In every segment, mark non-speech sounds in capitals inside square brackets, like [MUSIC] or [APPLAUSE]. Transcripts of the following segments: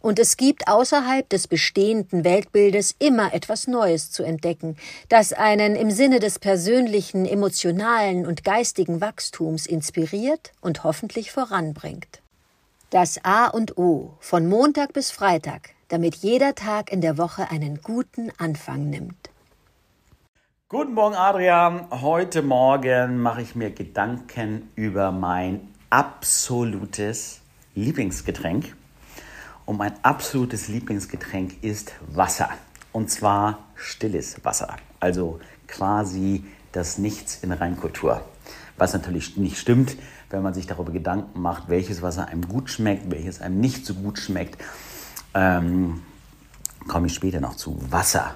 und es gibt außerhalb des bestehenden Weltbildes immer etwas Neues zu entdecken, das einen im Sinne des persönlichen, emotionalen und geistigen Wachstums inspiriert und hoffentlich voranbringt. Das A und O von Montag bis Freitag, damit jeder Tag in der Woche einen guten Anfang nimmt. Guten Morgen, Adrian. Heute Morgen mache ich mir Gedanken über mein absolutes Lieblingsgetränk. Und mein absolutes Lieblingsgetränk ist Wasser. Und zwar stilles Wasser. Also quasi das Nichts in Reinkultur. Was natürlich nicht stimmt, wenn man sich darüber Gedanken macht, welches Wasser einem gut schmeckt, welches einem nicht so gut schmeckt. Ähm, komme ich später noch zu. Wasser.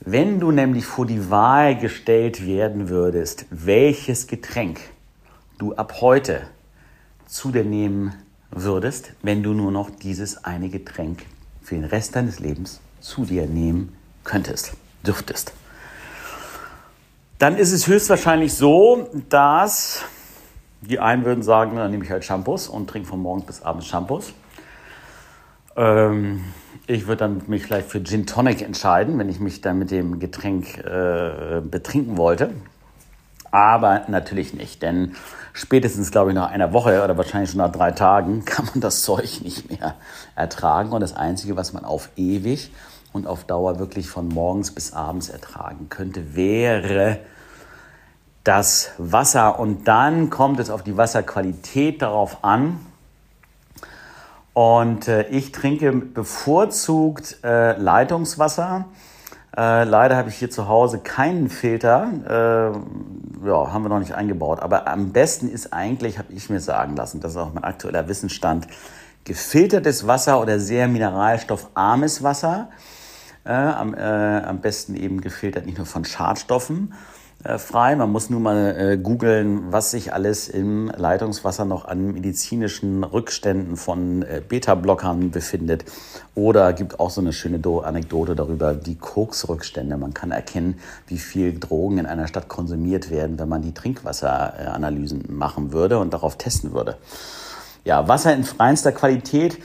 Wenn du nämlich vor die Wahl gestellt werden würdest, welches Getränk du ab heute zu dir nehmen würdest, wenn du nur noch dieses eine Getränk für den Rest deines Lebens zu dir nehmen könntest, dürftest, dann ist es höchstwahrscheinlich so, dass die einen würden sagen, dann nehme ich halt Shampoos und trinke von morgens bis abends Shampoos. Ähm, ich würde dann mich vielleicht für Gin Tonic entscheiden, wenn ich mich dann mit dem Getränk äh, betrinken wollte. Aber natürlich nicht, denn spätestens, glaube ich, nach einer Woche oder wahrscheinlich schon nach drei Tagen [LAUGHS] kann man das Zeug nicht mehr ertragen. Und das Einzige, was man auf ewig und auf Dauer wirklich von morgens bis abends ertragen könnte, wäre das Wasser. Und dann kommt es auf die Wasserqualität darauf an. Und äh, ich trinke bevorzugt äh, Leitungswasser. Äh, leider habe ich hier zu Hause keinen Filter. Äh, ja, haben wir noch nicht eingebaut. Aber am besten ist eigentlich, habe ich mir sagen lassen, das ist auch mein aktueller Wissensstand, gefiltertes Wasser oder sehr mineralstoffarmes Wasser. Äh, am, äh, am besten eben gefiltert nicht nur von Schadstoffen, frei. Man muss nur mal äh, googeln, was sich alles im Leitungswasser noch an medizinischen Rückständen von äh, Beta-Blockern befindet. Oder gibt auch so eine schöne Do Anekdote darüber, die Koks-Rückstände. Man kann erkennen, wie viel Drogen in einer Stadt konsumiert werden, wenn man die Trinkwasseranalysen machen würde und darauf testen würde. Ja, Wasser in reinster Qualität,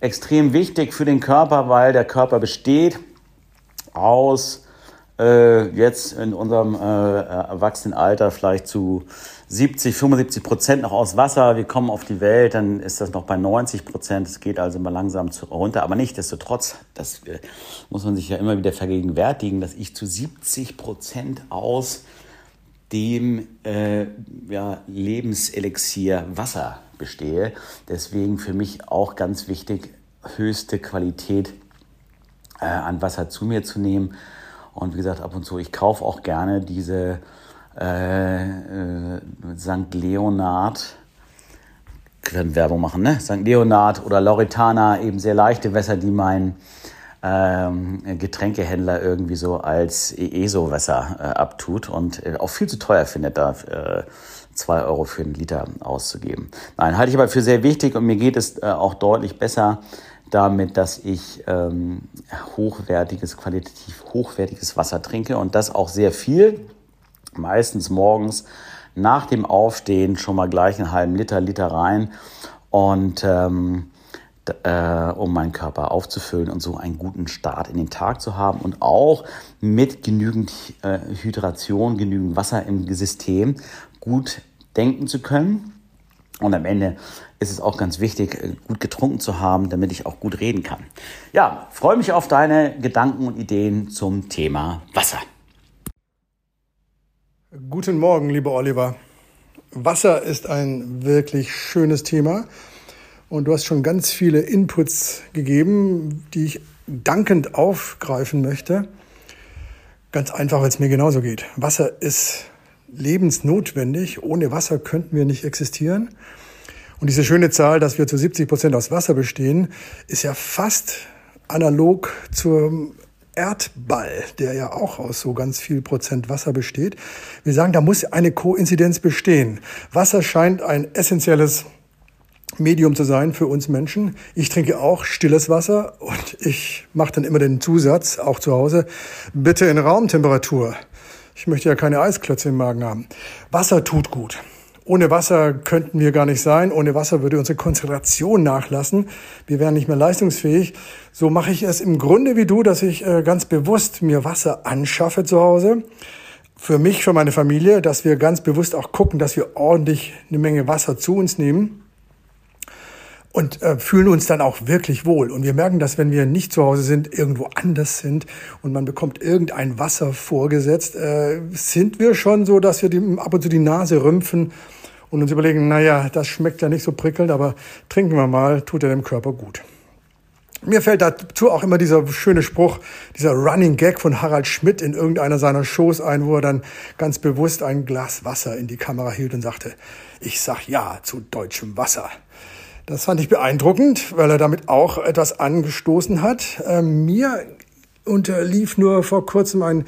extrem wichtig für den Körper, weil der Körper besteht aus äh, jetzt in unserem äh, Erwachsenenalter vielleicht zu 70, 75 Prozent noch aus Wasser. Wir kommen auf die Welt, dann ist das noch bei 90 Prozent. Es geht also mal langsam runter. Aber nichtsdestotrotz, das äh, muss man sich ja immer wieder vergegenwärtigen, dass ich zu 70 Prozent aus dem äh, ja, Lebenselixier Wasser bestehe. Deswegen für mich auch ganz wichtig, höchste Qualität äh, an Wasser zu mir zu nehmen. Und wie gesagt, ab und zu, ich kaufe auch gerne diese äh, äh, St. Leonard, können Werbung machen, ne? St. Leonard oder Loretana, eben sehr leichte Wässer, die mein ähm, Getränkehändler irgendwie so als ESO-Wässer äh, abtut und äh, auch viel zu teuer findet, da äh, zwei Euro für einen Liter auszugeben. Nein, halte ich aber für sehr wichtig und mir geht es äh, auch deutlich besser, damit, dass ich ähm, hochwertiges, qualitativ hochwertiges Wasser trinke und das auch sehr viel, meistens morgens nach dem Aufstehen schon mal gleich einen halben Liter, Liter rein und ähm, äh, um meinen Körper aufzufüllen und so einen guten Start in den Tag zu haben und auch mit genügend äh, Hydration, genügend Wasser im System gut denken zu können. Und am Ende ist es auch ganz wichtig, äh, gut getrunken zu haben, damit ich auch gut reden kann. Ja, freue mich auf deine Gedanken und Ideen zum Thema Wasser. Guten Morgen, lieber Oliver. Wasser ist ein wirklich schönes Thema und du hast schon ganz viele Inputs gegeben, die ich dankend aufgreifen möchte. Ganz einfach, weil es mir genauso geht. Wasser ist lebensnotwendig. Ohne Wasser könnten wir nicht existieren. Und diese schöne Zahl, dass wir zu 70 Prozent aus Wasser bestehen, ist ja fast analog zur Erdball, der ja auch aus so ganz viel Prozent Wasser besteht. Wir sagen, da muss eine Koinzidenz bestehen. Wasser scheint ein essentielles Medium zu sein für uns Menschen. Ich trinke auch stilles Wasser und ich mache dann immer den Zusatz, auch zu Hause, bitte in Raumtemperatur. Ich möchte ja keine Eisklötze im Magen haben. Wasser tut gut. Ohne Wasser könnten wir gar nicht sein. Ohne Wasser würde unsere Konzentration nachlassen. Wir wären nicht mehr leistungsfähig. So mache ich es im Grunde wie du, dass ich äh, ganz bewusst mir Wasser anschaffe zu Hause. Für mich, für meine Familie, dass wir ganz bewusst auch gucken, dass wir ordentlich eine Menge Wasser zu uns nehmen und äh, fühlen uns dann auch wirklich wohl. Und wir merken, dass wenn wir nicht zu Hause sind, irgendwo anders sind und man bekommt irgendein Wasser vorgesetzt, äh, sind wir schon so, dass wir die, ab und zu die Nase rümpfen und uns überlegen, naja, das schmeckt ja nicht so prickelnd, aber trinken wir mal, tut er dem Körper gut. Mir fällt dazu auch immer dieser schöne Spruch, dieser Running Gag von Harald Schmidt in irgendeiner seiner Shows ein, wo er dann ganz bewusst ein Glas Wasser in die Kamera hielt und sagte, ich sag ja zu deutschem Wasser. Das fand ich beeindruckend, weil er damit auch etwas angestoßen hat. Ähm, mir unterlief nur vor kurzem ein,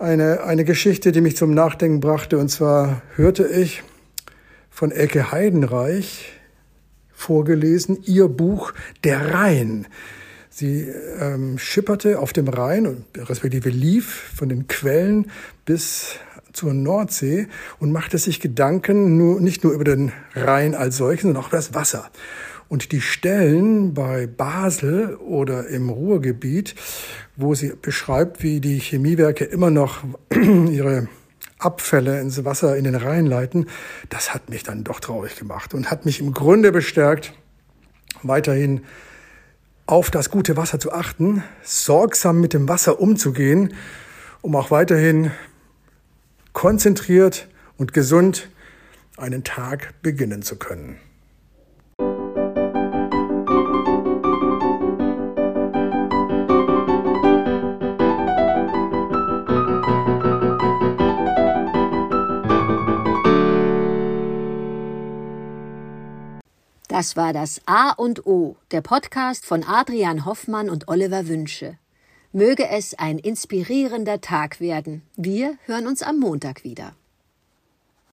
eine, eine Geschichte, die mich zum Nachdenken brachte. Und zwar hörte ich, von Elke Heidenreich vorgelesen, ihr Buch Der Rhein. Sie ähm, schipperte auf dem Rhein, respektive lief von den Quellen bis zur Nordsee und machte sich Gedanken nur, nicht nur über den Rhein als solchen, sondern auch über das Wasser. Und die Stellen bei Basel oder im Ruhrgebiet, wo sie beschreibt, wie die Chemiewerke immer noch [CLEARS THROAT] ihre Abfälle ins Wasser in den Rhein leiten, das hat mich dann doch traurig gemacht und hat mich im Grunde bestärkt, weiterhin auf das gute Wasser zu achten, sorgsam mit dem Wasser umzugehen, um auch weiterhin konzentriert und gesund einen Tag beginnen zu können. Das war das A und O, der Podcast von Adrian Hoffmann und Oliver Wünsche. Möge es ein inspirierender Tag werden. Wir hören uns am Montag wieder.